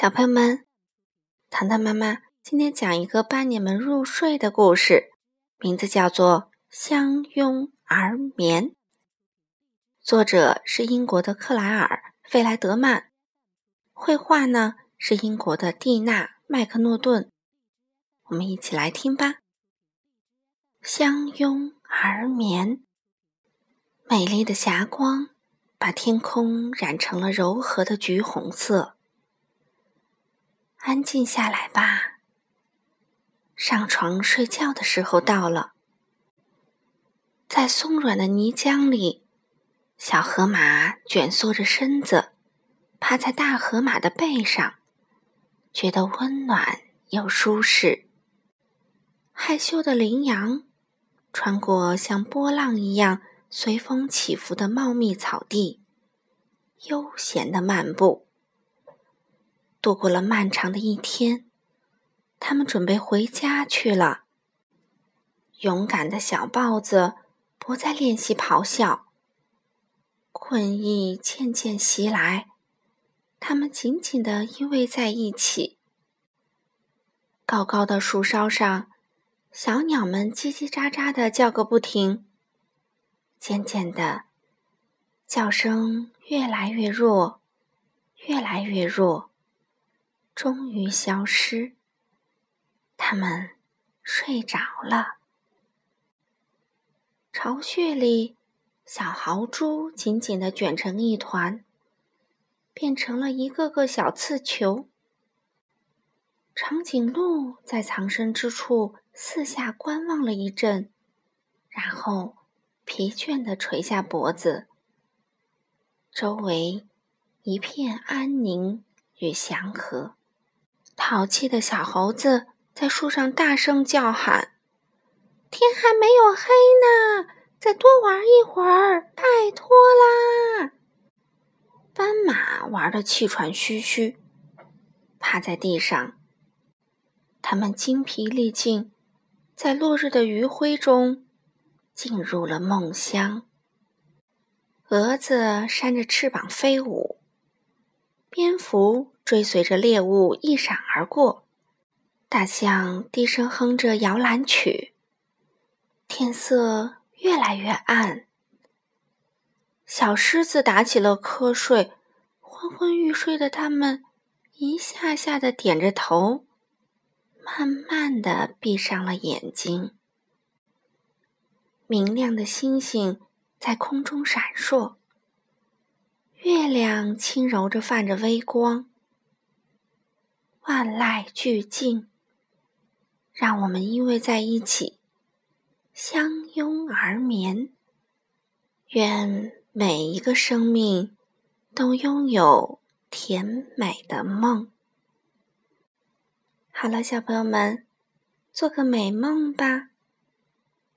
小朋友们，糖糖妈妈今天讲一个伴你们入睡的故事，名字叫做《相拥而眠》。作者是英国的克莱尔·费莱德曼，绘画呢是英国的蒂娜·麦克诺顿。我们一起来听吧。相拥而眠，美丽的霞光把天空染成了柔和的橘红色。安静下来吧，上床睡觉的时候到了。在松软的泥浆里，小河马蜷缩着身子，趴在大河马的背上，觉得温暖又舒适。害羞的羚羊穿过像波浪一样随风起伏的茂密草地，悠闲的漫步。度过了漫长的一天，他们准备回家去了。勇敢的小豹子不再练习咆哮，困意渐渐袭来，他们紧紧地依偎在一起。高高的树梢上，小鸟们叽叽喳喳地叫个不停。渐渐的，叫声越来越弱，越来越弱。终于消失，他们睡着了。巢穴里，小豪猪紧紧的卷成一团，变成了一个个小刺球。长颈鹿在藏身之处四下观望了一阵，然后疲倦的垂下脖子。周围一片安宁与祥和。淘气的小猴子在树上大声叫喊：“天还没有黑呢，再多玩一会儿，拜托啦！”斑马玩得气喘吁吁，趴在地上。它们精疲力尽，在落日的余晖中进入了梦乡。蛾子扇着翅膀飞舞，蝙蝠。追随着猎物一闪而过，大象低声哼着摇篮曲。天色越来越暗，小狮子打起了瞌睡，昏昏欲睡的它们一下下的点着头，慢慢的闭上了眼睛。明亮的星星在空中闪烁，月亮轻柔着泛着微光。万籁俱静，让我们依偎在一起，相拥而眠。愿每一个生命都拥有甜美的梦。好了，小朋友们，做个美梦吧。